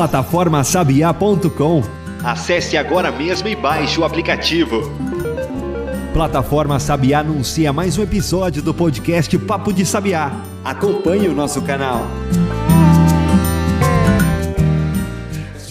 Plataformasabiá.com Acesse agora mesmo e baixe o aplicativo. Plataforma Sabiá anuncia mais um episódio do podcast Papo de Sabiá. Acompanhe o nosso canal.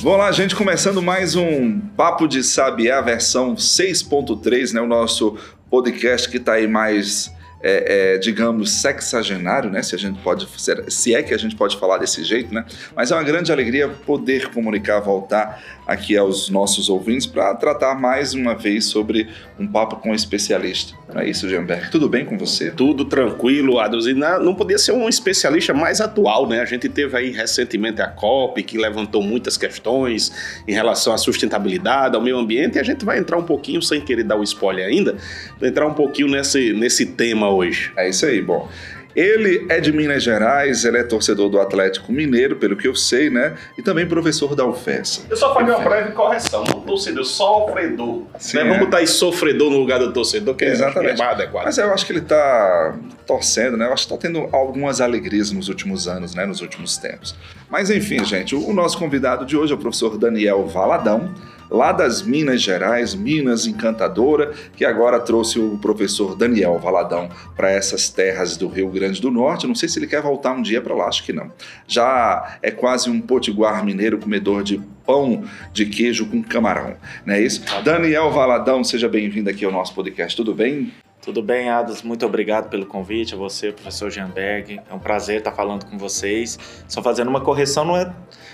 Olá, gente, começando mais um Papo de Sabiá versão 6.3, né? O nosso podcast que está aí mais é, é, digamos, sexagenário, né? Se a gente pode, se é que a gente pode falar desse jeito, né? Mas é uma grande alegria poder comunicar, voltar aqui aos nossos ouvintes para tratar mais uma vez sobre um papo com um especialista. Não é isso, Gianberg? Tudo bem com você? Tudo tranquilo, Adams. E não podia ser um especialista mais atual, né? A gente teve aí recentemente a COP, que levantou muitas questões em relação à sustentabilidade, ao meio ambiente, e a gente vai entrar um pouquinho, sem querer dar o spoiler ainda, entrar um pouquinho nesse, nesse tema hoje. É isso aí, bom. Ele é de Minas Gerais, ele é torcedor do Atlético Mineiro, pelo que eu sei, né? E também professor da UFES. Eu só falei uma breve correção, não torcedor, sofredor. Sim, né? Vamos é. botar aí sofredor no lugar do torcedor, que é Exatamente. é mais adequado. Mas eu acho que ele tá torcendo, né? Eu acho que tá tendo algumas alegrias nos últimos anos, né? Nos últimos tempos. Mas enfim, gente, o nosso convidado de hoje é o professor Daniel Valadão lá das Minas Gerais, Minas Encantadora, que agora trouxe o professor Daniel Valadão para essas terras do Rio Grande do Norte. Não sei se ele quer voltar um dia para lá, acho que não. Já é quase um potiguar mineiro comedor de pão de queijo com camarão, não é isso? Daniel Valadão, seja bem-vindo aqui ao nosso podcast, tudo bem? Tudo bem, Ados? Muito obrigado pelo convite, a você, professor Jeanberg. É um prazer estar falando com vocês. Só fazendo uma correção, não é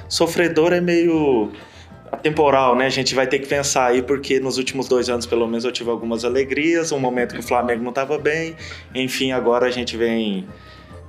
sofredor, é meio temporal, né? A gente vai ter que pensar aí, porque nos últimos dois anos, pelo menos, eu tive algumas alegrias, um momento que o Flamengo não estava bem. Enfim, agora a gente vem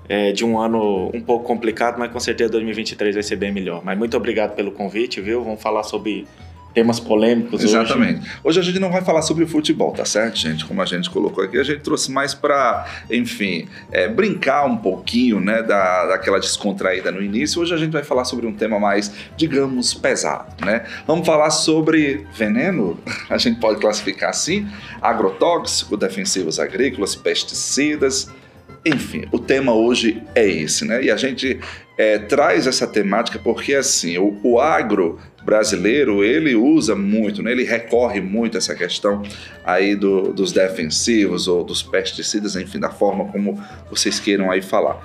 é, de um ano um pouco complicado, mas com certeza 2023 vai ser bem melhor. Mas muito obrigado pelo convite, viu? Vamos falar sobre temas polêmicos Exatamente. Hoje. hoje. a gente não vai falar sobre futebol, tá certo, gente? Como a gente colocou aqui, a gente trouxe mais para, enfim, é, brincar um pouquinho, né, da, daquela descontraída no início. Hoje a gente vai falar sobre um tema mais, digamos, pesado, né? Vamos falar sobre veneno, a gente pode classificar assim, agrotóxico, defensivos agrícolas, pesticidas, enfim, o tema hoje é esse, né? E a gente é, traz essa temática porque, assim, o, o agro brasileiro, ele usa muito, né? ele recorre muito a essa questão aí do, dos defensivos ou dos pesticidas, enfim, da forma como vocês queiram aí falar.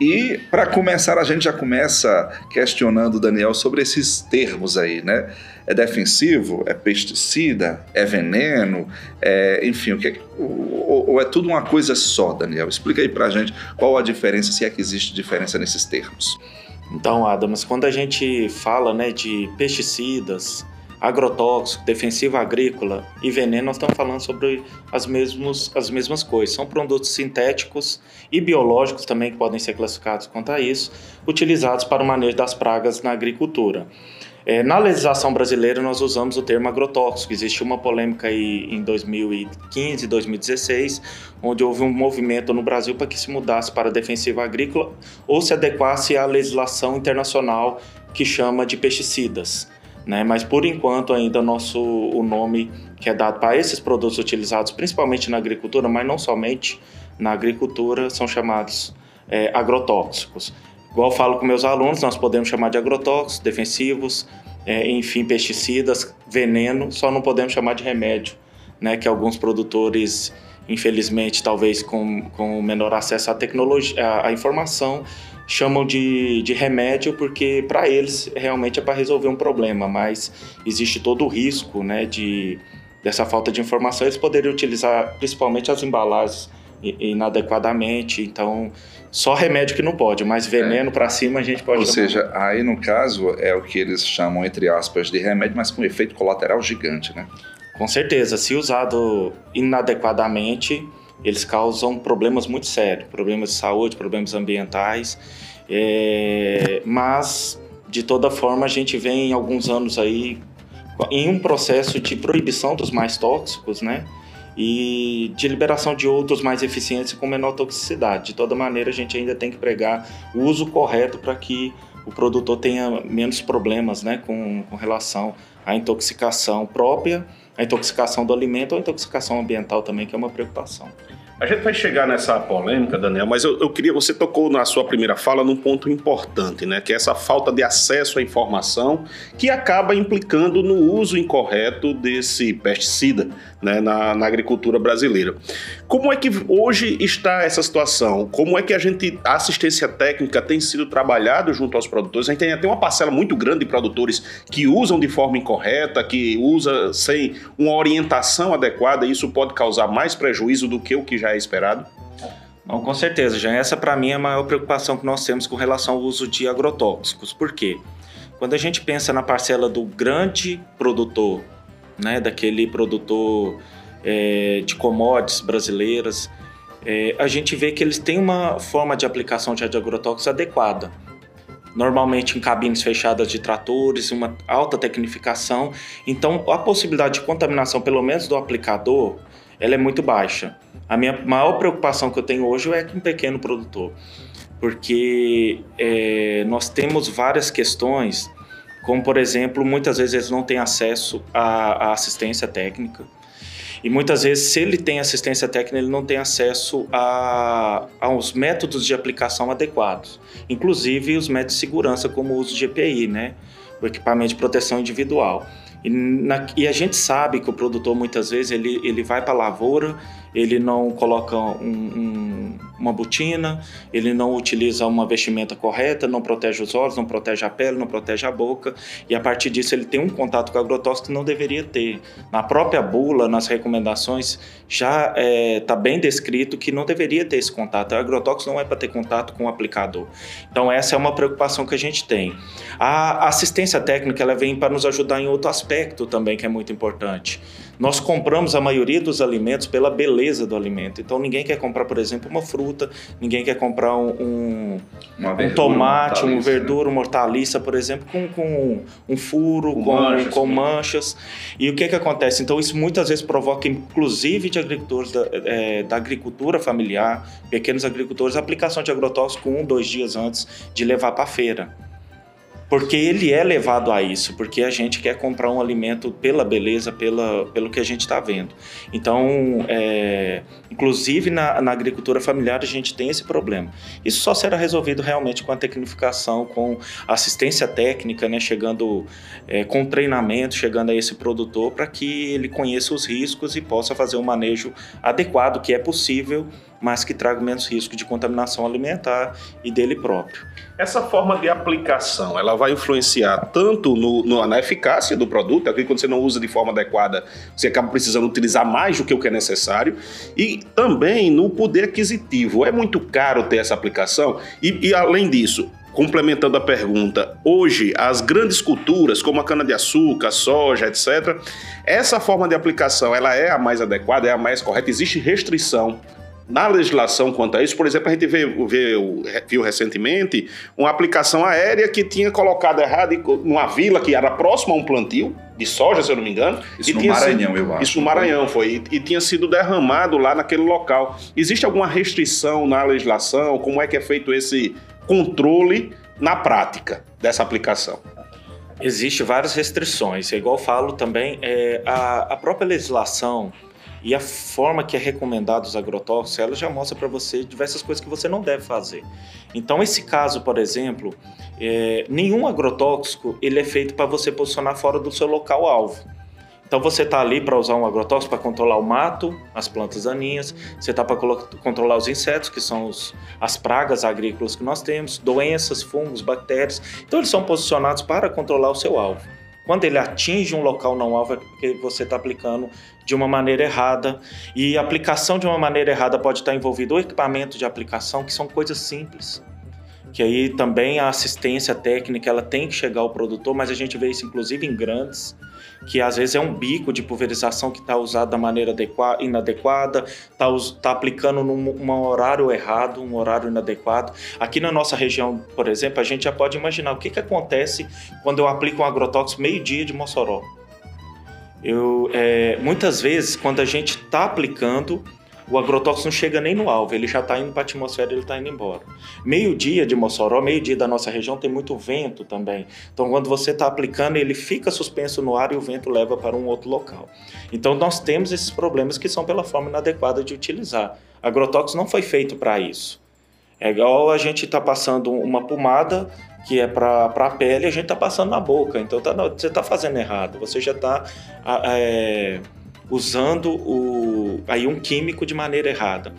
E para começar, a gente já começa questionando o Daniel sobre esses termos aí, né? É defensivo? É pesticida? É veneno? É, enfim, o que é, ou, ou, é tudo uma coisa só, Daniel? Explica aí para a gente qual a diferença, se é que existe diferença nesses termos. Então, Adams, quando a gente fala né, de pesticidas, agrotóxico, defensivo agrícola e veneno, nós estamos falando sobre as, mesmos, as mesmas coisas. São produtos sintéticos e biológicos também que podem ser classificados quanto a isso, utilizados para o manejo das pragas na agricultura. É, na legislação brasileira, nós usamos o termo agrotóxico. Existiu uma polêmica aí em 2015, 2016, onde houve um movimento no Brasil para que se mudasse para defensiva agrícola ou se adequasse à legislação internacional que chama de pesticidas. Né? Mas por enquanto ainda nosso o nome que é dado para esses produtos utilizados principalmente na agricultura, mas não somente na agricultura, são chamados é, agrotóxicos. Igual falo com meus alunos, nós podemos chamar de agrotóxicos, defensivos, é, enfim, pesticidas, veneno, só não podemos chamar de remédio, né? Que alguns produtores, infelizmente, talvez com, com menor acesso à tecnologia, à, à informação, chamam de, de remédio porque para eles realmente é para resolver um problema, mas existe todo o risco, né? De dessa falta de informação, eles poderiam utilizar principalmente as embalagens inadequadamente, então só remédio que não pode, mas veneno é. para cima a gente pode. Ou seja, aí no caso é o que eles chamam, entre aspas, de remédio, mas com efeito colateral gigante, né? Com certeza. Se usado inadequadamente, eles causam problemas muito sérios problemas de saúde, problemas ambientais. É... Mas, de toda forma, a gente vem alguns anos aí em um processo de proibição dos mais tóxicos, né? e de liberação de outros mais eficientes e com menor toxicidade. De toda maneira, a gente ainda tem que pregar o uso correto para que o produtor tenha menos problemas né, com, com relação à intoxicação própria, a intoxicação do alimento ou a intoxicação ambiental também, que é uma preocupação. A gente vai chegar nessa polêmica, Daniel, mas eu, eu, queria. Você tocou na sua primeira fala num ponto importante, né? Que é essa falta de acesso à informação que acaba implicando no uso incorreto desse pesticida né, na, na agricultura brasileira. Como é que hoje está essa situação? Como é que a gente, a assistência técnica tem sido trabalhada junto aos produtores? A gente tem até uma parcela muito grande de produtores que usam de forma incorreta, que usa sem uma orientação adequada, e isso pode causar mais prejuízo do que o que já é esperado? Com certeza, já essa para mim é a maior preocupação que nós temos com relação ao uso de agrotóxicos. Por quê? Quando a gente pensa na parcela do grande produtor, né, daquele produtor é, de commodities brasileiras, é, a gente vê que eles têm uma forma de aplicação de agrotóxicos adequada. Normalmente em cabines fechadas de tratores, uma alta tecnificação. Então, a possibilidade de contaminação, pelo menos do aplicador, ela é muito baixa. A minha maior preocupação que eu tenho hoje é com um pequeno produtor, porque é, nós temos várias questões, como por exemplo, muitas vezes eles não têm acesso à, à assistência técnica. E muitas vezes, se ele tem assistência técnica, ele não tem acesso a, aos métodos de aplicação adequados, inclusive os métodos de segurança, como o uso de EPI, né? o equipamento de proteção individual. E, na, e, a gente sabe que o produtor muitas vezes ele, ele vai para a lavoura, ele não coloca um, um, uma botina, ele não utiliza uma vestimenta correta, não protege os olhos, não protege a pele, não protege a boca, e a partir disso ele tem um contato com agrotóxico que não deveria ter. Na própria bula, nas recomendações, já está é, tá bem descrito que não deveria ter esse contato. O agrotóxico não é para ter contato com o aplicador. Então essa é uma preocupação que a gente tem. A assistência técnica ela vem para nos ajudar em outro aspecto também que é muito importante. Nós compramos a maioria dos alimentos pela beleza do alimento. Então ninguém quer comprar, por exemplo, uma fruta, ninguém quer comprar um, um, um tomate, uma verdura, uma hortaliça, por exemplo, com, com um furo, com, com, manchas, com manchas. E o que, que acontece? Então isso muitas vezes provoca, inclusive de agricultores da, é, da agricultura familiar, pequenos agricultores, aplicação de agrotóxico um, dois dias antes de levar para a feira porque ele é levado a isso, porque a gente quer comprar um alimento pela beleza, pela, pelo que a gente está vendo. Então, é, inclusive na, na, agricultura familiar a gente tem esse problema. Isso só será resolvido realmente com a tecnificação, com assistência técnica, né, chegando é, com treinamento, chegando a esse produtor para que ele conheça os riscos e possa fazer um manejo adequado, que é possível mas que traga menos risco de contaminação alimentar e dele próprio. Essa forma de aplicação, ela vai influenciar tanto no, no, na eficácia do produto, aqui quando você não usa de forma adequada, você acaba precisando utilizar mais do que o que é necessário, e também no poder aquisitivo. É muito caro ter essa aplicação, e, e além disso, complementando a pergunta, hoje as grandes culturas, como a cana-de-açúcar, soja, etc., essa forma de aplicação ela é a mais adequada, é a mais correta? Existe restrição na legislação quanto a isso, por exemplo, a gente viu, viu, viu recentemente uma aplicação aérea que tinha colocado errado numa vila que era próxima a um plantio de soja, se eu não me engano. Isso no Maranhão, sido, eu acho. Isso no Maranhão foi. E, e, tinha sido derramado lá naquele local. Existe alguma restrição na legislação? Como é que é feito esse controle na prática dessa aplicação? Existe várias restrições. É igual eu falo também, é, a, a própria legislação e a forma que é recomendado os agrotóxicos, ela já mostra para você diversas coisas que você não deve fazer. Então, esse caso, por exemplo, é, nenhum agrotóxico ele é feito para você posicionar fora do seu local alvo. Então você está ali para usar um agrotóxico para controlar o mato, as plantas daninhas, você está para controlar os insetos, que são os, as pragas agrícolas que nós temos, doenças, fungos, bactérias. Então eles são posicionados para controlar o seu alvo. Quando ele atinge um local não alvo é porque você está aplicando de uma maneira errada. E aplicação de uma maneira errada pode estar envolvido o equipamento de aplicação, que são coisas simples. Que aí também a assistência técnica ela tem que chegar ao produtor, mas a gente vê isso inclusive em grandes que às vezes é um bico de pulverização que está usado da maneira inadequada, está tá aplicando num um horário errado, um horário inadequado. Aqui na nossa região, por exemplo, a gente já pode imaginar o que, que acontece quando eu aplico um agrotóxico meio-dia de Mossoró. Eu, é, muitas vezes, quando a gente está aplicando, o agrotóxico não chega nem no alvo, ele já está indo para a atmosfera, ele está indo embora. Meio-dia de Mossoró, meio-dia da nossa região tem muito vento também. Então, quando você está aplicando, ele fica suspenso no ar e o vento leva para um outro local. Então, nós temos esses problemas que são pela forma inadequada de utilizar Agrotóxico não foi feito para isso. É igual a gente está passando uma pomada que é para a pele, a gente está passando na boca. Então tá, você está fazendo errado. Você já está é, usando o, aí um químico de maneira errada.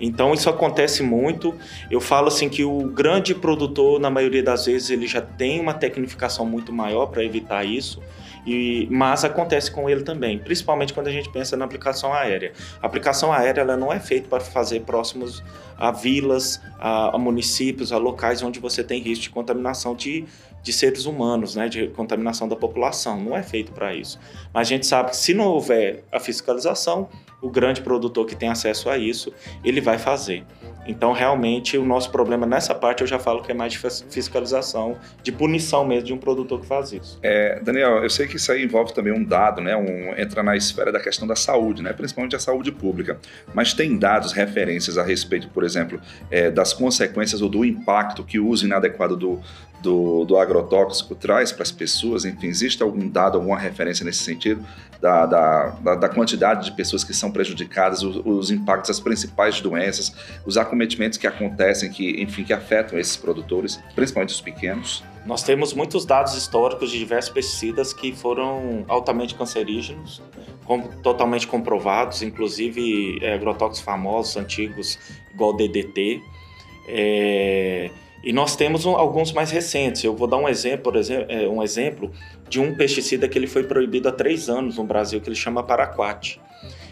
Então isso acontece muito. Eu falo assim que o grande produtor, na maioria das vezes, ele já tem uma tecnificação muito maior para evitar isso. E, mas acontece com ele também, principalmente quando a gente pensa na aplicação aérea. A aplicação aérea ela não é feita para fazer próximos a vilas, a, a, municípios, a locais onde você tem risco de contaminação de, de seres humanos, né, de contaminação da população. Não é feito para isso. Mas a gente sabe que se não houver a fiscalização, o grande produtor que tem acesso a isso, ele vai fazer. Então, realmente, o nosso problema nessa parte eu já falo que é mais de fiscalização, de punição mesmo de um produtor que faz isso. É, Daniel, eu sei que isso aí envolve também um dado, né? Um, entra na esfera da questão da saúde, né? Principalmente a saúde pública. Mas tem dados, referências a respeito, por exemplo, é, das consequências ou do impacto que o uso inadequado do, do, do agrotóxico traz para as pessoas? Enfim, existe algum dado, alguma referência nesse sentido? Da, da, da, quantidade de pessoas que são prejudicadas, os, os impactos, as principais doenças, os acometimentos que acontecem, que, enfim, que afetam esses produtores, principalmente os pequenos? Nós temos muitos dados históricos de diversos pesticidas que foram altamente cancerígenos, com, totalmente comprovados, inclusive é, agrotóxicos famosos, antigos, igual DDT. É, e nós temos um, alguns mais recentes. Eu vou dar um exemplo, por exemplo, é, um exemplo de um pesticida que ele foi proibido há três anos no Brasil, que ele chama paraquat.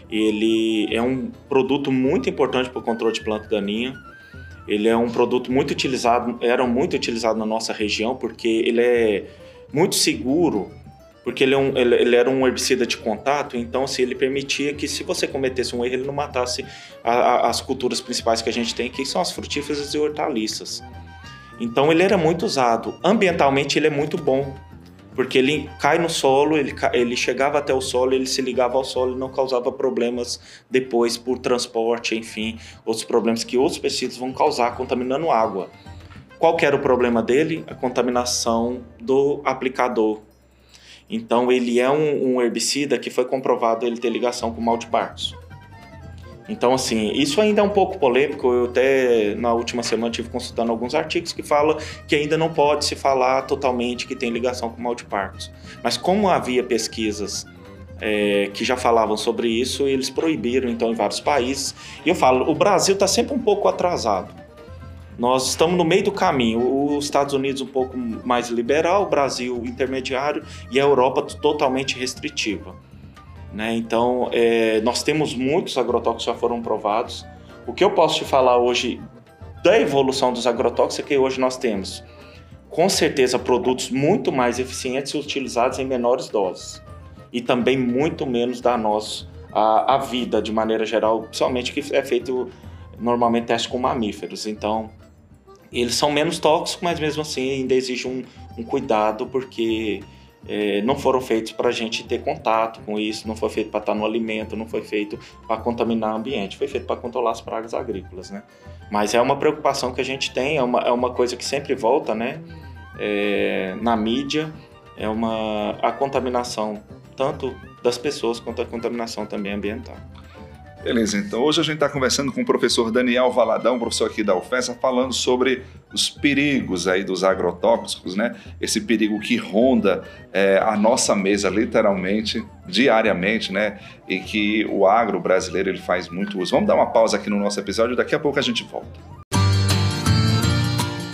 Ele é um produto muito importante para o controle de planta daninha. Ele é um produto muito utilizado, era muito utilizado na nossa região porque ele é muito seguro, porque ele, é um, ele, ele era um herbicida de contato, então assim, ele permitia que se você cometesse um erro, ele não matasse a, a, as culturas principais que a gente tem, que são as frutíferas e hortaliças. Então ele era muito usado. Ambientalmente ele é muito bom, porque ele cai no solo, ele, ele chegava até o solo, ele se ligava ao solo e não causava problemas depois por transporte, enfim, outros problemas que outros pesticidas vão causar contaminando água. Qual que era o problema dele? A contaminação do aplicador. Então ele é um, um herbicida que foi comprovado ele ter ligação com mal de Parkinson. Então, assim, isso ainda é um pouco polêmico. Eu até na última semana tive consultando alguns artigos que falam que ainda não pode se falar totalmente que tem ligação com mal de Parkinson. Mas como havia pesquisas é, que já falavam sobre isso, eles proibiram então em vários países. E eu falo, o Brasil está sempre um pouco atrasado. Nós estamos no meio do caminho. Os Estados Unidos um pouco mais liberal, o Brasil intermediário e a Europa totalmente restritiva. Né? Então, é, nós temos muitos agrotóxicos que já foram provados. O que eu posso te falar hoje da evolução dos agrotóxicos é que hoje nós temos, com certeza, produtos muito mais eficientes e utilizados em menores doses. E também muito menos danosos à, à vida, de maneira geral, principalmente que é feito normalmente teste com mamíferos. Então, eles são menos tóxicos, mas mesmo assim ainda exige um, um cuidado, porque é, não foram feitos para a gente ter contato com isso, não foi feito para estar no alimento, não foi feito para contaminar o ambiente, foi feito para controlar as pragas agrícolas, né? Mas é uma preocupação que a gente tem, é uma, é uma coisa que sempre volta, né? É, na mídia, é uma a contaminação tanto das pessoas quanto a contaminação também ambiental. Beleza, então hoje a gente está conversando com o professor Daniel Valadão, professor aqui da UFESA, falando sobre os perigos aí dos agrotóxicos, né? Esse perigo que ronda é, a nossa mesa literalmente, diariamente, né? E que o agro brasileiro ele faz muito uso. Vamos dar uma pausa aqui no nosso episódio, daqui a pouco a gente volta.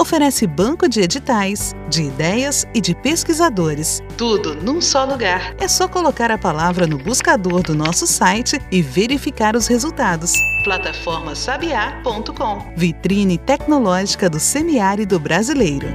oferece banco de editais, de ideias e de pesquisadores. Tudo num só lugar. É só colocar a palavra no buscador do nosso site e verificar os resultados. Plataformasabiá.com Vitrine tecnológica do semiárido brasileiro.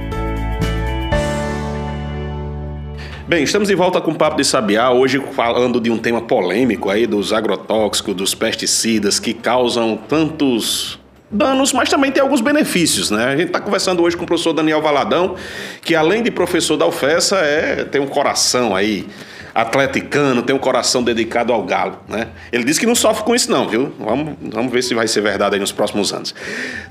Bem, estamos de volta com o Papo de Sabiá, hoje falando de um tema polêmico aí dos agrotóxicos, dos pesticidas que causam tantos danos, mas também tem alguns benefícios, né? A gente está conversando hoje com o professor Daniel Valadão, que além de professor da UFESA, é, tem um coração aí atleticano, tem um coração dedicado ao galo, né? Ele disse que não sofre com isso não, viu? Vamos, vamos ver se vai ser verdade aí nos próximos anos.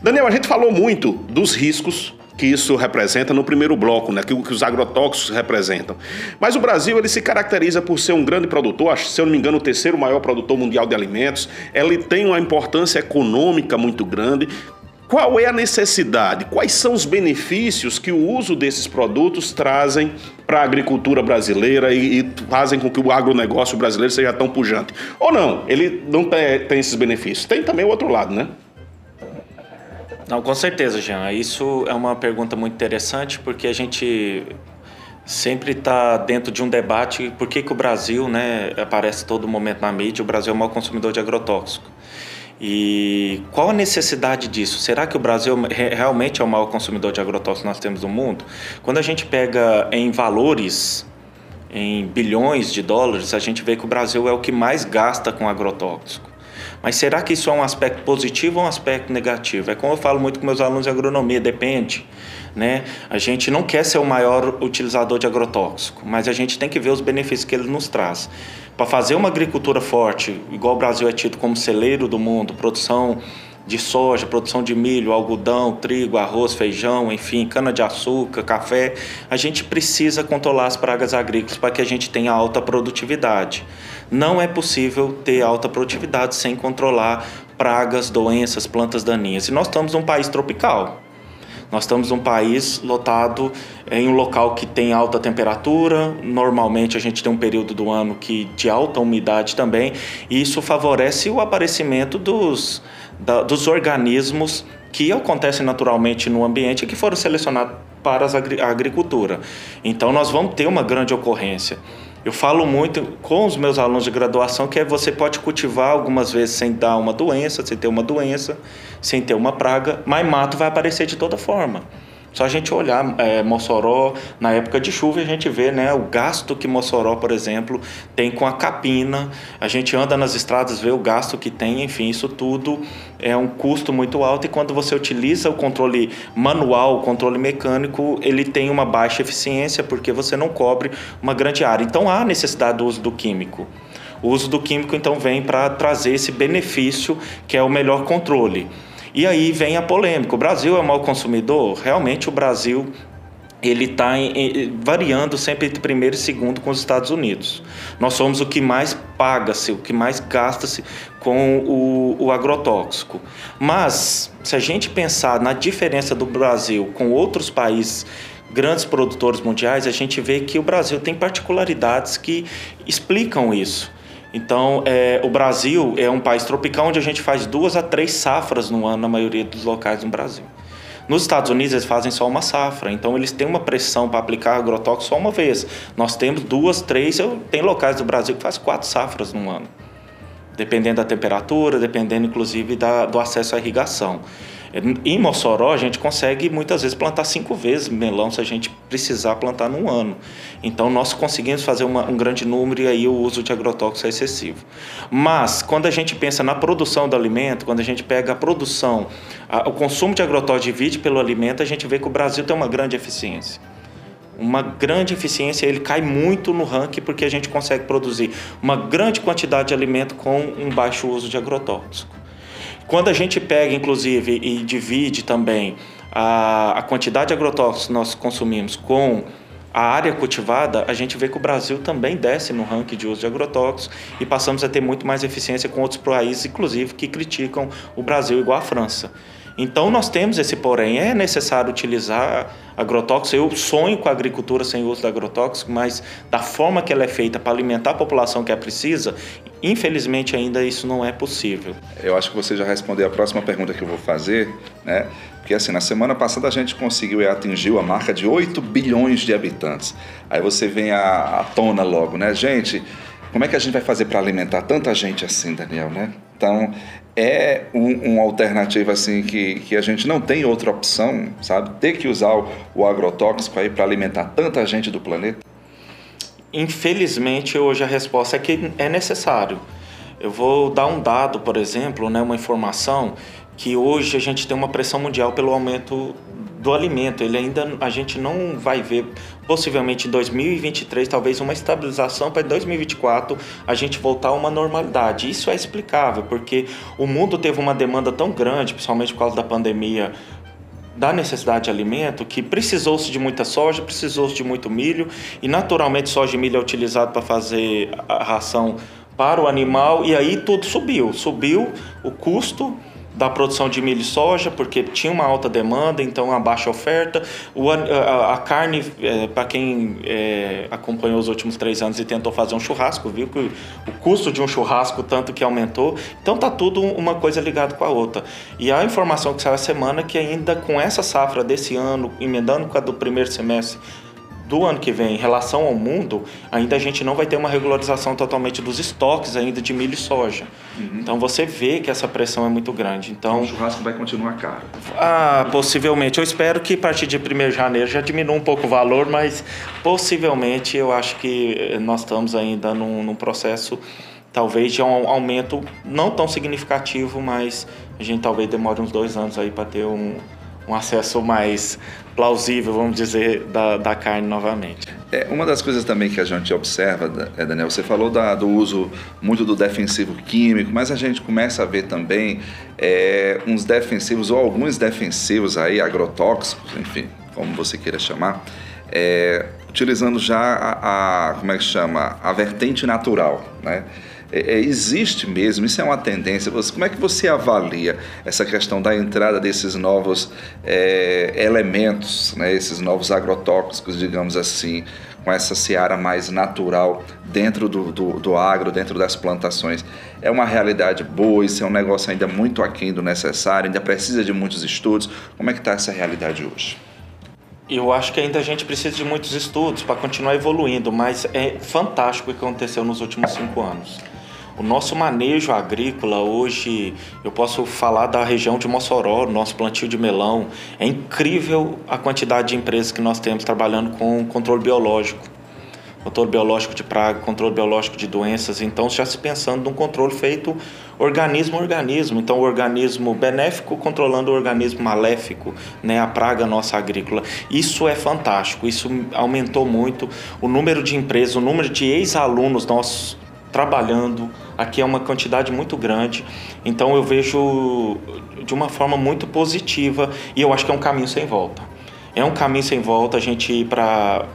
Daniel, a gente falou muito dos riscos que isso representa no primeiro bloco, né, que, que os agrotóxicos representam. Mas o Brasil ele se caracteriza por ser um grande produtor, se eu não me engano, o terceiro maior produtor mundial de alimentos. Ele tem uma importância econômica muito grande. Qual é a necessidade? Quais são os benefícios que o uso desses produtos trazem para a agricultura brasileira e, e, fazem com que o agronegócio brasileiro seja tão pujante? Ou não? Ele não tem, tem esses benefícios. Tem também o outro lado, né? Não, com certeza, Jean. Isso é uma pergunta muito interessante porque a gente sempre está dentro de um debate por que, que o Brasil, né, aparece todo momento na mídia, o Brasil é o maior consumidor de agrotóxico. E qual a necessidade disso? Será que o Brasil realmente é o maior consumidor de agrotóxicos que nós temos no mundo? Quando a gente pega em valores, em bilhões de dólares, a gente vê que o Brasil é o que mais gasta com agrotóxico. Mas será que isso é um aspecto positivo ou um aspecto negativo? É como eu falo muito com meus alunos de agronomia, depende. Né? A gente não quer ser o maior utilizador de agrotóxico, mas a gente tem que ver os benefícios que ele nos traz. Para fazer uma agricultura forte, igual o Brasil é tido como celeiro do mundo, produção de soja, produção de milho, algodão, trigo, arroz, feijão, enfim, cana-de-açúcar, café, a gente precisa controlar as pragas agrícolas para que a gente tenha alta produtividade. Não é possível ter alta produtividade sem controlar pragas, doenças, plantas daninhas. E nós estamos num país tropical. Nós estamos num país lotado em um local que tem alta temperatura, normalmente a gente tem um período do ano que de alta umidade também, e isso favorece o aparecimento dos da, dos organismos que acontecem naturalmente no ambiente e que foram selecionados para a agricultura. Então, nós vamos ter uma grande ocorrência. Eu falo muito com os meus alunos de graduação que é você pode cultivar algumas vezes sem dar uma doença, sem ter uma doença, sem ter uma praga, mas mato vai aparecer de toda forma. Só a gente olhar é, Mossoró, na época de chuva, a gente vê né, o gasto que Mossoró, por exemplo, tem com a capina. A gente anda nas estradas, vê o gasto que tem, enfim, isso tudo é um custo muito alto. E quando você utiliza o controle manual, o controle mecânico, ele tem uma baixa eficiência porque você não cobre uma grande área. Então há necessidade do uso do químico. O uso do químico então vem para trazer esse benefício que é o melhor controle. E aí vem a polêmica. O Brasil é maior consumidor? Realmente o Brasil ele está variando sempre entre primeiro e segundo com os Estados Unidos. Nós somos o que mais paga-se, o que mais gasta-se com o, o, agrotóxico. Mas, se a gente pensar na diferença do Brasil com outros países grandes produtores mundiais, a gente vê que o Brasil tem particularidades que explicam isso. Então, é, o Brasil é um país tropical onde a gente faz duas a três safras no ano na maioria dos locais no Brasil. Nos Estados Unidos eles fazem só uma safra, então eles têm uma pressão para aplicar agrotóxico só uma vez. Nós temos duas, três, eu, tem locais do Brasil que faz quatro safras no ano, dependendo da temperatura, dependendo inclusive da, do acesso à irrigação. Em Mossoró, a gente consegue muitas vezes plantar cinco vezes melão se a gente precisar plantar num ano. Então, nós conseguimos fazer uma, um grande número e aí o uso de agrotóxico é excessivo. Mas, quando a gente pensa na produção do alimento, quando a gente pega a produção, a, o consumo de agrotóxico divide pelo alimento, a gente vê que o Brasil tem uma grande eficiência uma grande eficiência, ele cai muito no ranking porque a gente consegue produzir uma grande quantidade de alimento com um baixo uso de agrotóxico. Quando a gente pega, inclusive, e divide também a, a quantidade de agrotóxicos que nós consumimos com a área cultivada, a gente vê que o Brasil também desce no ranking de uso de agrotóxicos e passamos a ter muito mais eficiência com outros países, inclusive, que criticam o Brasil igual a França. Então nós temos esse porém, é necessário utilizar agrotóxico. Eu sonho com a agricultura sem uso de agrotóxico, mas da forma que ela é feita para alimentar a população que a precisa, infelizmente ainda isso não é possível. Eu acho que você já respondeu a próxima pergunta que eu vou fazer, né? Porque assim, na semana passada a gente conseguiu e atingiu a marca de 8 bilhões de habitantes. Aí você vem à tona logo, né? Gente, como é que a gente vai fazer para alimentar tanta gente assim, Daniel, né? Então, é um, uma alternativa assim que, que a gente não tem outra opção, sabe? Ter que usar o, o agrotóxico aí para alimentar tanta gente do planeta? Infelizmente, hoje a resposta é que é necessário. Eu vou dar um dado, por exemplo, né, uma informação que hoje a gente tem uma pressão mundial pelo aumento do alimento. Ele ainda a gente não vai ver possivelmente em 2023 talvez uma estabilização para 2024 a gente voltar a uma normalidade. Isso é explicável porque o mundo teve uma demanda tão grande, principalmente por causa da pandemia, da necessidade de alimento, que precisou-se de muita soja, precisou-se de muito milho, e naturalmente soja e milho é utilizado para fazer a ração para o animal, e aí tudo subiu. Subiu o custo da produção de milho e soja, porque tinha uma alta demanda, então a baixa oferta. O, a, a, carne, é, para quem é, acompanhou os últimos três anos e tentou fazer um churrasco, viu que o custo de um churrasco tanto que aumentou. Então tá tudo uma coisa ligada com a outra. E a informação que saiu a semana é que ainda com essa safra desse ano, emendando com a do primeiro semestre, do ano que vem em relação ao mundo, ainda a gente não vai ter uma regularização totalmente dos estoques ainda de milho e soja. Uhum. Então você vê que essa pressão é muito grande. Então, o churrasco vai continuar caro. Ah, possivelmente. Eu espero que a partir de 1 de janeiro já diminua um pouco o valor, mas possivelmente eu acho que nós estamos ainda num, num processo talvez de um aumento não tão significativo, mas a gente talvez demore uns dois anos aí para ter um, um acesso mais plausível, vamos dizer, da, da carne novamente. É, uma das coisas também que a gente observa, é, Daniel, você falou da, do uso muito do defensivo químico, mas a gente começa a ver também é, uns defensivos ou alguns defensivos aí, agrotóxicos, enfim, como você queira chamar, é, utilizando já a, a, como é que chama, a vertente natural, né? É, é, existe mesmo, isso é uma tendência. Você, como é que você avalia essa questão da entrada desses novos é, elementos, né, esses novos agrotóxicos, digamos assim, com essa seara mais natural dentro do, do, do, agro, dentro das plantações? É uma realidade boa? Isso é um negócio ainda muito aquém do necessário? Ainda precisa de muitos estudos? Como é que está essa realidade hoje? Eu acho que ainda a gente precisa de muitos estudos para continuar evoluindo, mas é fantástico o que aconteceu nos últimos cinco anos. O nosso manejo agrícola hoje, eu posso falar da região de Mossoró, nosso plantio de melão. É incrível a quantidade de empresas que nós temos trabalhando com controle biológico. Controle biológico de praga, controle biológico de doenças. Então, já se pensando num controle feito organismo a organismo. Então, o organismo benéfico controlando o organismo maléfico, né, a praga nossa agrícola. Isso é fantástico. Isso aumentou muito o número de empresas, o número de ex-alunos nossos trabalhando. Aqui é uma quantidade muito grande, então eu vejo de uma forma muito positiva e eu acho que é um caminho sem volta. É um caminho sem volta a gente ir para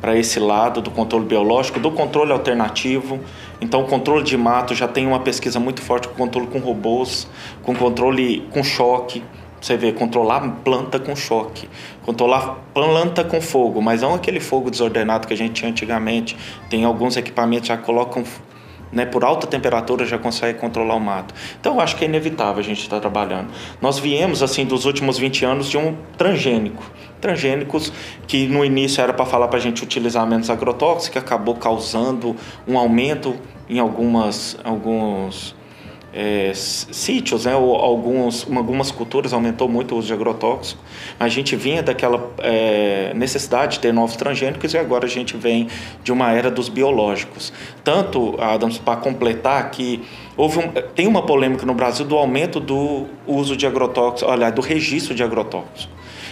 para esse lado do controle biológico, do controle alternativo. Então, o controle de mato já tem uma pesquisa muito forte com controle com robôs, com controle com choque. Você vê, controlar planta com choque, controlar planta com fogo, mas não aquele fogo desordenado que a gente tinha antigamente. Tem alguns equipamentos que já colocam né, por alta temperatura já consegue controlar o mato. Então eu acho que é inevitável a gente estar trabalhando. Nós viemos assim dos últimos 20 anos de um transgênico. Transgênicos que no início era para falar para a gente utilizar menos agrotóxicos, acabou causando um aumento em algumas alguns é, sítios, né, alguns, algumas culturas aumentou muito o uso de agrotóxico. A gente vinha daquela é, necessidade de ter novos transgênicos e agora a gente vem de uma era dos biológicos. Tanto, Adams, para completar que houve um, tem uma polêmica no Brasil do aumento do uso de agrotóxicos, olha, do registro de agrotóxicos.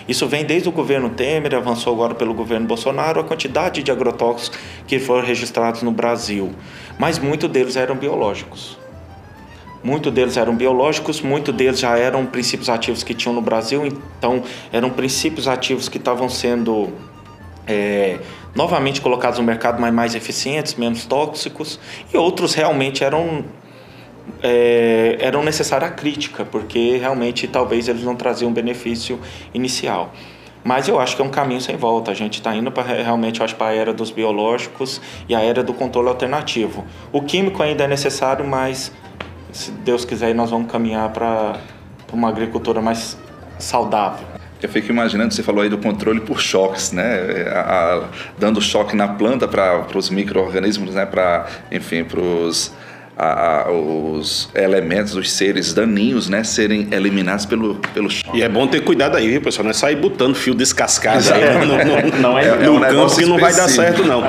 Isso vem desde o governo Temer, avançou agora pelo governo Bolsonaro, a quantidade de agrotóxicos que foram registrados no Brasil. Mas muitos deles eram biológicos. Muitos deles eram biológicos, muitos deles já eram princípios ativos que tinham no Brasil, então eram princípios ativos que estavam sendo é, novamente colocados no mercado, mas mais eficientes, menos tóxicos, e outros realmente eram é, eram necessária a crítica, porque realmente talvez eles não traziam benefício inicial. Mas eu acho que é um caminho sem volta. A gente está indo para realmente para a era dos biológicos e a era do controle alternativo. O químico ainda é necessário, mas se Deus quiser, nós vamos caminhar para uma agricultura mais saudável. Eu fico imaginando, você falou aí do controle por choques, né? A, a, dando choque na planta para os micro-organismos, né? Para, enfim, para os a, os elementos, os seres daninhos, né, serem eliminados pelo, pelo choque. E é bom ter cuidado aí, viu, pessoal? Não é sair botando fio descascado aí no, no, no, não é, é, no é um campo que não vai dar certo, não.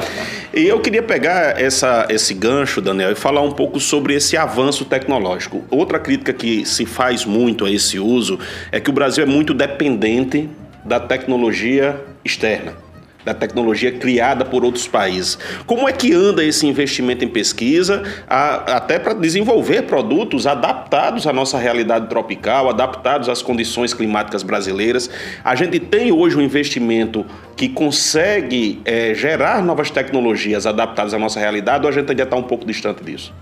E eu queria pegar essa, esse gancho, Daniel, e falar um pouco sobre esse avanço tecnológico. Outra crítica que se faz muito a esse uso é que o Brasil é muito dependente da tecnologia externa da tecnologia criada por outros países. Como é que anda esse investimento em pesquisa, a, até para desenvolver produtos adaptados à nossa realidade tropical, adaptados às condições climáticas brasileiras? A gente tem hoje um investimento que consegue é, gerar novas tecnologias adaptadas à nossa realidade ou a gente ainda está um pouco distante disso?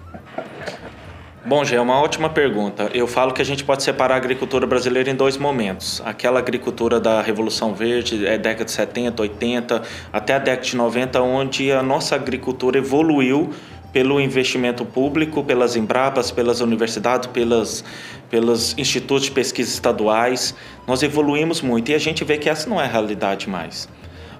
Bom, Gê, é uma ótima pergunta. Eu falo que a gente pode separar a agricultura brasileira em dois momentos. Aquela agricultura da Revolução Verde, é década de 70, 80, até a década de 90, onde a nossa agricultura evoluiu pelo investimento público, pelas Embrabas, pelas universidades, pelas, pelos institutos de pesquisa estaduais. Nós evoluímos muito e a gente vê que essa não é a realidade mais.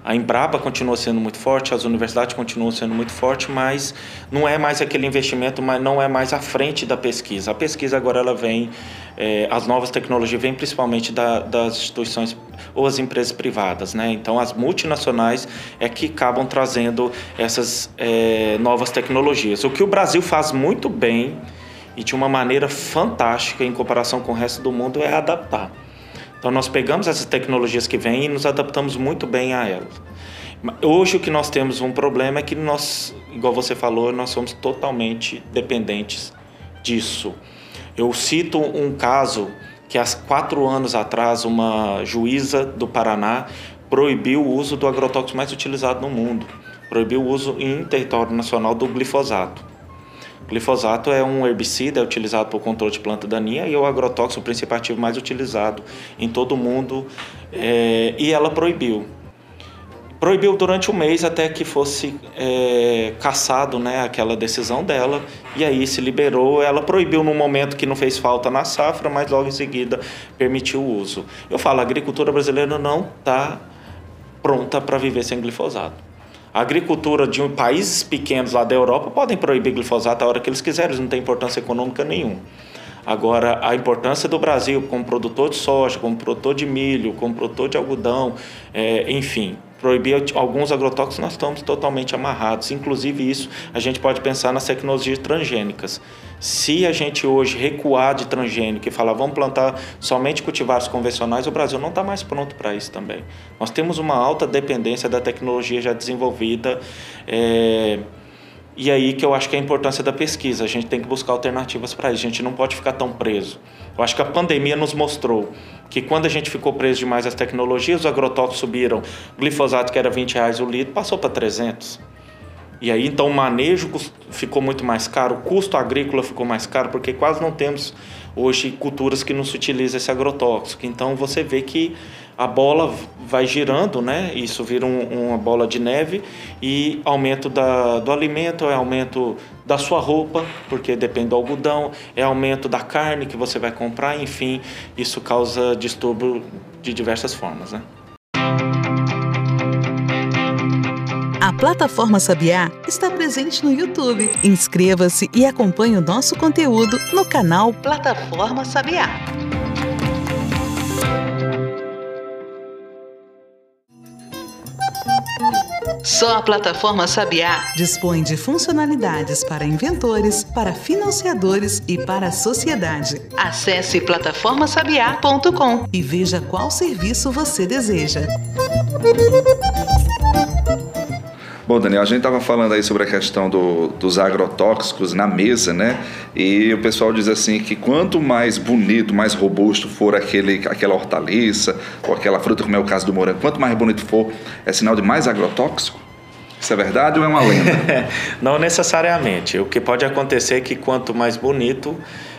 A Embrapa continua sendo muito forte, as universidades continuam sendo muito fortes, mas não é mais aquele investimento, mas não é mais à frente da pesquisa. A pesquisa agora ela vem, é, as novas tecnologias vêm principalmente da, das instituições ou as empresas privadas, né? Então as multinacionais é que acabam trazendo essas é, novas tecnologias. O que o Brasil faz muito bem e de uma maneira fantástica em comparação com o resto do mundo é adaptar. Então nós pegamos essas tecnologias que vêm e nos adaptamos muito bem a elas. Hoje o que nós temos um problema é que nós, igual você falou, nós somos totalmente dependentes disso. Eu cito um caso que há quatro anos atrás uma juíza do Paraná proibiu o uso do agrotóxico mais utilizado no mundo, proibiu o uso em território nacional do glifosato. Glifosato é um herbicida é utilizado para o controle de planta daninha e é o agrotóxico o ativo mais utilizado em todo o mundo é, e ela proibiu. Proibiu durante um mês até que fosse é, cassado né, aquela decisão dela e aí se liberou. Ela proibiu no momento que não fez falta na safra, mas logo em seguida permitiu o uso. Eu falo, a agricultura brasileira não está pronta para viver sem glifosato. A agricultura de países pequenos lá da Europa podem proibir glifosato a hora que eles quiserem, eles não tem importância econômica nenhuma. Agora, a importância do Brasil como produtor de soja, como produtor de milho, como produtor de algodão, é, enfim, proibir alguns agrotóxicos, nós estamos totalmente amarrados. Inclusive, isso a gente pode pensar nas tecnologias transgênicas. Se a gente hoje recuar de transgênico e falar vamos plantar somente cultivares convencionais, o Brasil não está mais pronto para isso também. Nós temos uma alta dependência da tecnologia já desenvolvida. É... E aí que eu acho que é a importância da pesquisa. A gente tem que buscar alternativas para isso. A gente não pode ficar tão preso. Eu acho que a pandemia nos mostrou que quando a gente ficou preso demais às tecnologias, os agrotóxicos subiram. O glifosato, que era 20 reais o litro, passou para 300. E aí, então, o manejo ficou muito mais caro, o custo agrícola ficou mais caro, porque quase não temos hoje culturas que não se utiliza esse agrotóxico. Então, você vê que a bola vai girando, né? Isso vira um, uma bola de neve e aumento da, do alimento, é aumento da sua roupa, porque depende do algodão, é aumento da carne que você vai comprar, enfim, isso causa distúrbio de diversas formas, né? A plataforma Sabiá está presente no YouTube. Inscreva-se e acompanhe o nosso conteúdo no canal Plataforma Sabiá. Só a plataforma Sabiá dispõe de funcionalidades para inventores, para financiadores e para a sociedade. Acesse plataformasabiá.com e veja qual serviço você deseja. Bom, Daniel, a gente estava falando aí sobre a questão do, dos agrotóxicos na mesa, né? E o pessoal diz assim que quanto mais bonito, mais robusto for aquele, aquela hortaliça ou aquela fruta, como é o caso do morango, quanto mais bonito for, é sinal de mais agrotóxico? Isso é verdade ou é uma lenda? Não necessariamente. O que pode acontecer é que quanto mais bonito,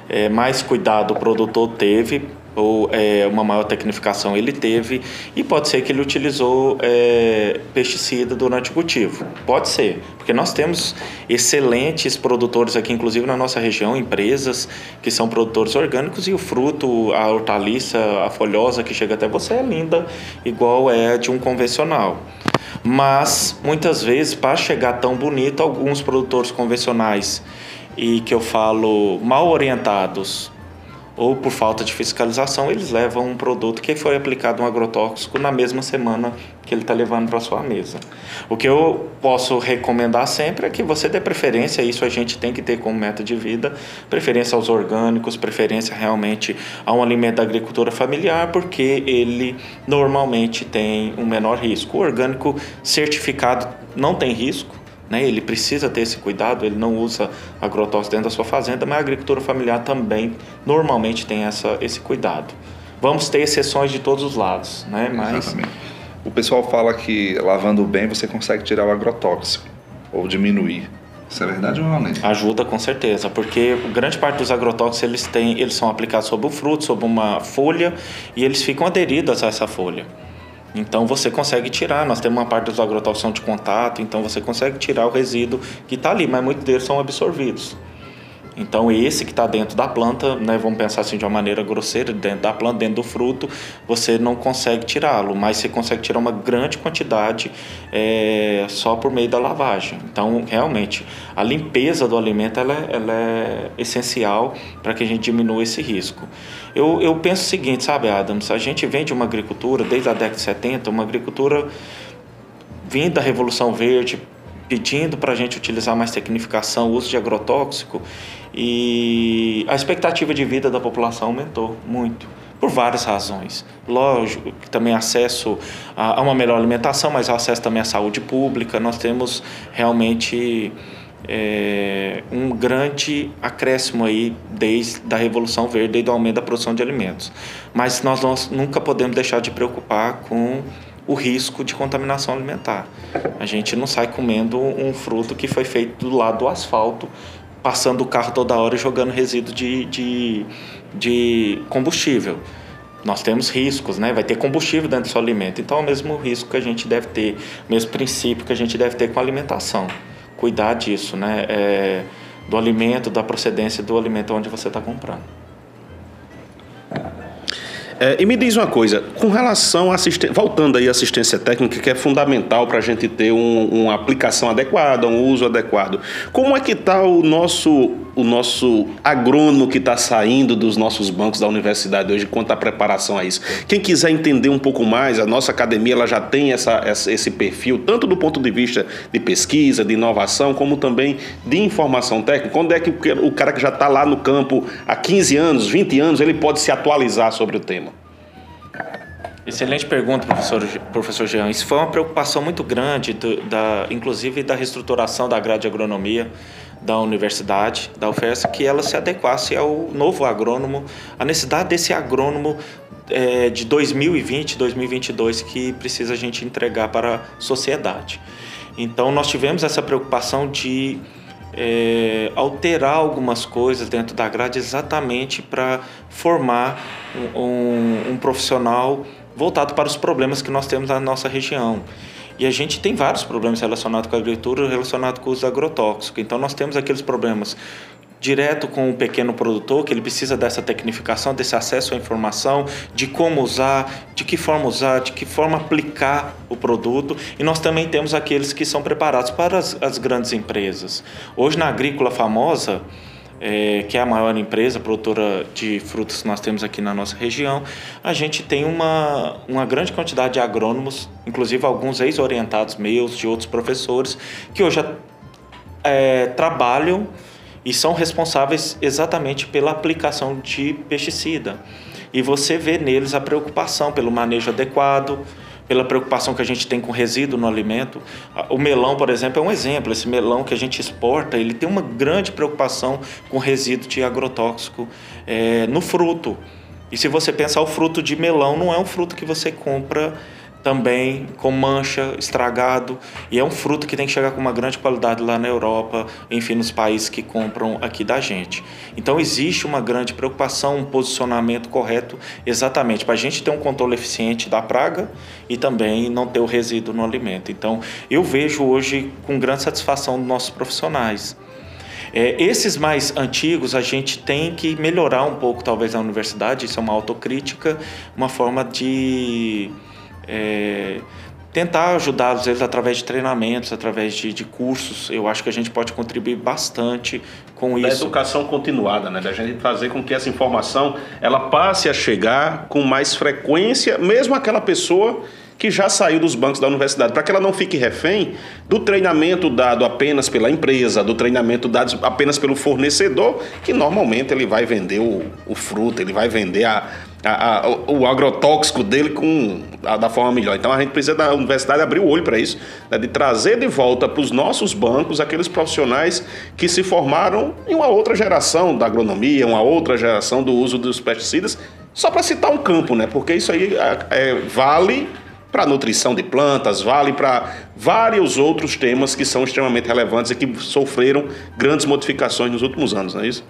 é, mais cuidado o produtor teve ou é, uma maior tecnificação ele teve e pode ser que ele utilizou é, pesticida durante o cultivo. Pode ser, porque nós temos excelentes produtores aqui, inclusive na nossa região, empresas que são produtores orgânicos e o fruto, a hortaliça, a folhosa que chega até você é linda, igual é de um convencional. Mas muitas vezes, para chegar tão bonito, alguns produtores convencionais e que eu falo mal orientados, ou por falta de fiscalização, eles levam um produto que foi aplicado um agrotóxico na mesma semana que ele está levando para sua mesa. O que eu posso recomendar sempre é que você dê preferência, isso a gente tem que ter como meta de vida, preferência aos orgânicos, preferência realmente a um alimento da agricultura familiar, porque ele normalmente tem um menor risco. O orgânico certificado não tem risco, né? Ele precisa ter esse cuidado, ele não usa agrotóxico dentro da sua fazenda, mas a agricultura familiar também normalmente tem essa, esse cuidado. Vamos ter exceções de todos os lados, né? Mas Exatamente. O pessoal fala que lavando bem você consegue tirar o agrotóxico ou diminuir. Isso é verdade ou não? Ajuda com certeza, porque grande parte dos agrotóxicos eles têm, eles são aplicados sobre o fruto, sobre uma folha e eles ficam aderidos a essa folha. Então você consegue tirar, nós temos uma parte dos agrotóxicos de contato, então você consegue tirar o resíduo que está ali, mas muitos deles são absorvidos. Então esse que está dentro da planta, né, vamos pensar assim de uma maneira grosseira, dentro da planta, dentro do fruto, você não consegue tirá-lo, mas você consegue tirar uma grande quantidade é, só por meio da lavagem. Então realmente a limpeza do alimento ela, é- ela é essencial para que a gente diminua esse risco. Eu, eu penso o seguinte, sabe, Adams, a gente vem de uma agricultura desde a década de 70, uma agricultura vindo da Revolução Verde, pedindo para a gente utilizar mais tecnificação, uso de agrotóxico, e a expectativa de vida da população aumentou muito, por várias razões. Lógico também acesso a, uma melhor alimentação, mas acesso também à saúde pública. Nós temos realmente é, um grande acréscimo aí desde a Revolução Verde, desde o aumento da produção de alimentos. Mas nós, nós nunca podemos deixar de preocupar com o risco de contaminação alimentar. A gente não sai comendo um fruto que foi feito do lado do asfalto, passando o carro toda hora e jogando resíduo de, de, de combustível. Nós temos riscos, né? Vai ter combustível dentro do seu alimento. Então, é o mesmo risco que a gente deve ter, o mesmo princípio que a gente deve ter com a alimentação. Cuidar disso, né? É, do alimento, da procedência do alimento onde você está comprando. É, e me diz uma coisa, com relação à assistência, voltando aí à assistência técnica, que é fundamental para a gente ter um, uma aplicação adequada, um uso adequado. Como é que está o nosso, o nosso agrônomo que está saindo dos nossos bancos da universidade hoje quanto à preparação a isso? Quem quiser entender um pouco mais, a nossa academia ela já tem essa, essa, esse perfil, tanto do ponto de vista de pesquisa, de inovação, como também de informação técnica. Quando é que o cara que já está lá no campo há 15 anos, 20 anos, ele pode se atualizar sobre o tema? Excelente pergunta, professor, professor Jean. Isso foi uma preocupação muito grande, do, da, inclusive da reestruturação da grade de agronomia da universidade, da UFES, que ela se adequasse ao novo agrônomo, a necessidade desse agrônomo é, de 2020, 2022 que precisa a gente entregar para a sociedade. Então, nós tivemos essa preocupação de é, alterar algumas coisas dentro da grade exatamente para formar um, um, um profissional voltado para os problemas que nós temos na nossa região. E a gente tem vários problemas relacionados com a agricultura, relacionados com os agrotóxicos. Então nós temos aqueles problemas direto com o pequeno produtor, que ele precisa dessa tecnificação, desse acesso à informação, de como usar, de que forma usar, de que forma aplicar o produto. E nós também temos aqueles que são preparados para as, as grandes empresas. Hoje na agrícola famosa, é, que é a maior empresa produtora de frutas que nós temos aqui na nossa região, a gente tem uma, uma grande quantidade de agrônomos, inclusive alguns ex-orientados meus, de outros professores, que hoje é, trabalham e são responsáveis exatamente pela aplicação de pesticida. E você vê neles a preocupação pelo manejo adequado, pela preocupação que a gente tem com resíduo no alimento. O melão, por exemplo, é um exemplo. Esse melão que a gente exporta, ele tem uma grande preocupação com resíduo de agrotóxico é, no fruto. E se você pensar, o fruto de melão não é um fruto que você compra também com mancha, estragado, e é um fruto que tem que chegar com uma grande qualidade lá na Europa, enfim, nos países que compram aqui da gente. Então existe uma grande preocupação, um posicionamento correto, exatamente para a gente ter um controle eficiente da praga e também não ter o resíduo no alimento. Então eu vejo hoje com grande satisfação dos nossos profissionais. É, esses mais antigos a gente tem que melhorar um pouco, talvez, na universidade, isso é uma autocrítica, uma forma de é, tentar ajudar, às vezes, através de treinamentos, através de, de cursos. Eu acho que a gente pode contribuir bastante com da isso. educação continuada, né? Da gente fazer com que essa informação ela passe a chegar com mais frequência, mesmo aquela pessoa que já saiu dos bancos da universidade, para que ela não fique refém do treinamento dado apenas pela empresa, do treinamento dado apenas pelo fornecedor, que normalmente ele vai vender o, o fruto, ele vai vender a, a, a, o agrotóxico dele com a, da forma melhor. Então a gente precisa da universidade abrir o olho para isso, né, de trazer de volta para os nossos bancos aqueles profissionais que se formaram em uma outra geração da agronomia, uma outra geração do uso dos pesticidas, só para citar um campo, né? Porque isso aí é, vale para nutrição de plantas, vale para vários outros temas que são extremamente relevantes e que sofreram grandes modificações nos últimos anos, não é isso?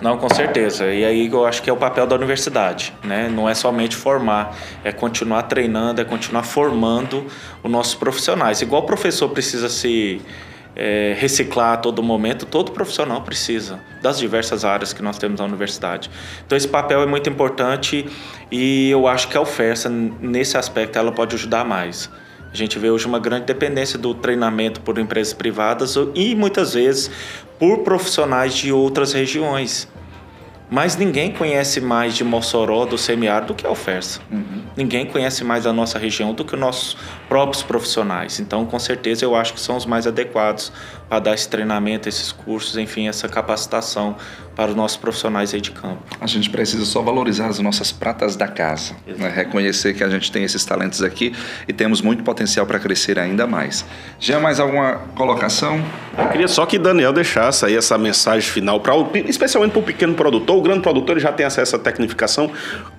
Não, com certeza. E aí eu acho que é o papel da universidade, né? Não é somente formar, é continuar treinando, é continuar formando os nossos profissionais. Igual o professor precisa se é, reciclar a todo momento, todo profissional precisa, das diversas áreas que nós temos na universidade. Então esse papel é muito importante e eu acho que a UFERSA, nesse aspecto, ela pode ajudar mais. A gente vê hoje uma grande dependência do treinamento por empresas privadas e muitas vezes por profissionais de outras regiões. Mas ninguém conhece mais de Mossoró, do semiárido, do que a UFERSA. Uhum. Ninguém conhece mais a nossa região do que os nossos próprios profissionais. Então, com certeza, eu acho que são os mais adequados para dar esse treinamento, esses cursos, enfim, essa capacitação para os nossos profissionais aí de campo. A gente precisa só valorizar as nossas pratas da casa, né? reconhecer que a gente tem esses talentos aqui e temos muito potencial para crescer ainda mais. Já mais alguma colocação? Eu queria só que Daniel deixasse aí essa mensagem final, para especialmente para o pequeno produtor. O grande produtor ele já tem acesso à tecnificação.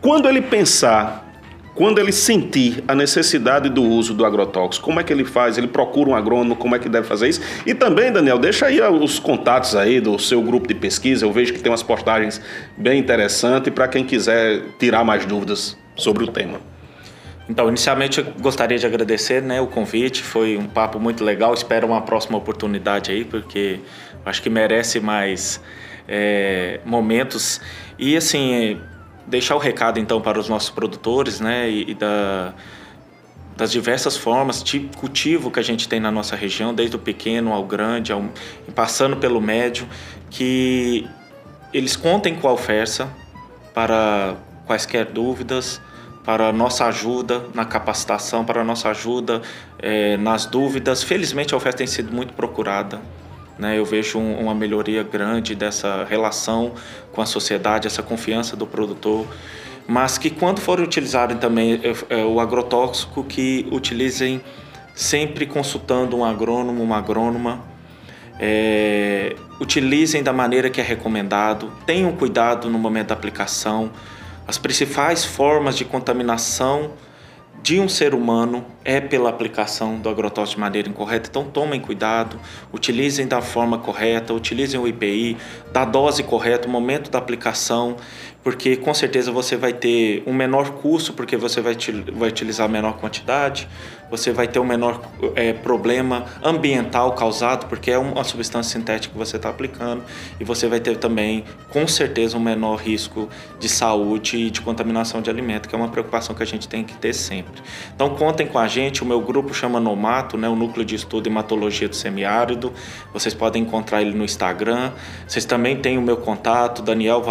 Quando ele pensar quando ele sentir a necessidade do uso do agrotóxico, como é que ele faz? Ele procura um agrônomo, como é que deve fazer isso? E também, Daniel, deixa aí os contatos aí do seu grupo de pesquisa. Eu vejo que tem umas postagens bem interessantes para quem quiser tirar mais dúvidas sobre o tema. Então, inicialmente eu gostaria de agradecer né, o convite, foi um papo muito legal. Espero uma próxima oportunidade aí, porque acho que merece mais é, momentos. E assim, deixar o recado então para os nossos produtores, né, e, e da, das diversas formas de cultivo que a gente tem na nossa região, desde o pequeno ao grande, ao, passando pelo médio, que eles contem com a oferta para quaisquer dúvidas, para nossa ajuda na capacitação, para nossa ajuda é, nas dúvidas. Felizmente a oferta tem sido muito procurada. Né? Eu vejo um, uma melhoria grande dessa relação com a sociedade, essa confiança do produtor, mas que quando forem utilizarem também é, é, o agrotóxico, que utilizem sempre consultando um agrônomo, uma agrônoma, é, utilizem da maneira que é recomendado, tenham cuidado no momento da aplicação. As principais formas de contaminação de um ser humano é pela aplicação do agrotóxico de maneira incorreta. Então tomem cuidado, utilizem da forma correta, utilizem o IPI, da dose correta, o momento da aplicação porque com certeza você vai ter um menor custo, porque você vai, vai utilizar menor quantidade, você vai ter um menor é, problema ambiental causado, porque é uma substância sintética que você está aplicando, e você vai ter também, com certeza, um menor risco de saúde e de contaminação de alimento, que é uma preocupação que a gente tem que ter sempre. Então contem com a gente, o meu grupo chama Nomato, né, o Núcleo de Estudo Hematologia do Semiárido, vocês podem encontrar ele no Instagram, vocês também têm o meu contato, Daniel,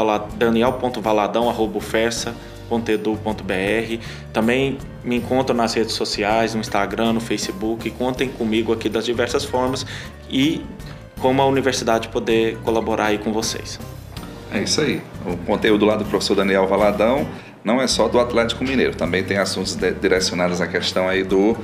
Valadão.ufessa.edu.br. Também me encontram nas redes sociais, no Instagram, no Facebook. Contem comigo aqui das diversas formas e como a universidade poder colaborar aí com vocês. É isso aí. O conteúdo lá do professor Daniel Valadão não é só do Atlético Mineiro, também tem assuntos direcionados à questão aí do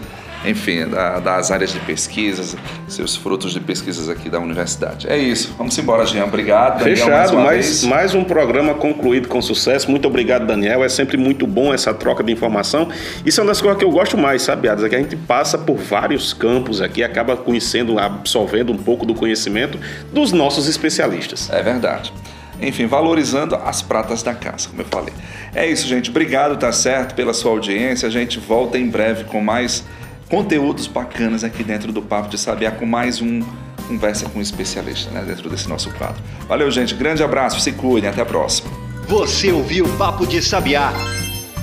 enfim, da, das áreas de pesquisas, seus frutos de pesquisas aqui da universidade. É isso. Vamos embora, Jean. Obrigado. Daniel, Fechado. Mais, mais, mais, um programa concluído com sucesso. Muito obrigado, Daniel. É sempre muito bom essa troca de informação. Isso é uma das coisas que eu gosto mais, sabe, Adas? É que a gente passa por vários campos aqui, acaba conhecendo, absorvendo um pouco do conhecimento dos nossos especialistas. É verdade. Enfim, valorizando as pratas da casa, como eu falei. É isso, gente. Obrigado, tá certo, pela sua audiência. A gente volta em breve com mais conteúdos bacanas aqui dentro do Papo de Sabiá com mais um Conversa com um Especialista, né, dentro desse nosso quadro. Valeu, gente. Grande abraço, se cuidem, até a próxima. Você ouviu o Papo de Sabiá.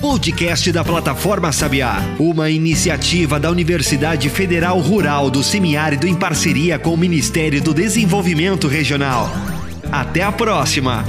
Podcast da plataforma Sabiá, uma iniciativa da Universidade Federal Rural do Semiárido em parceria com o Ministério do Desenvolvimento Regional. Até a próxima!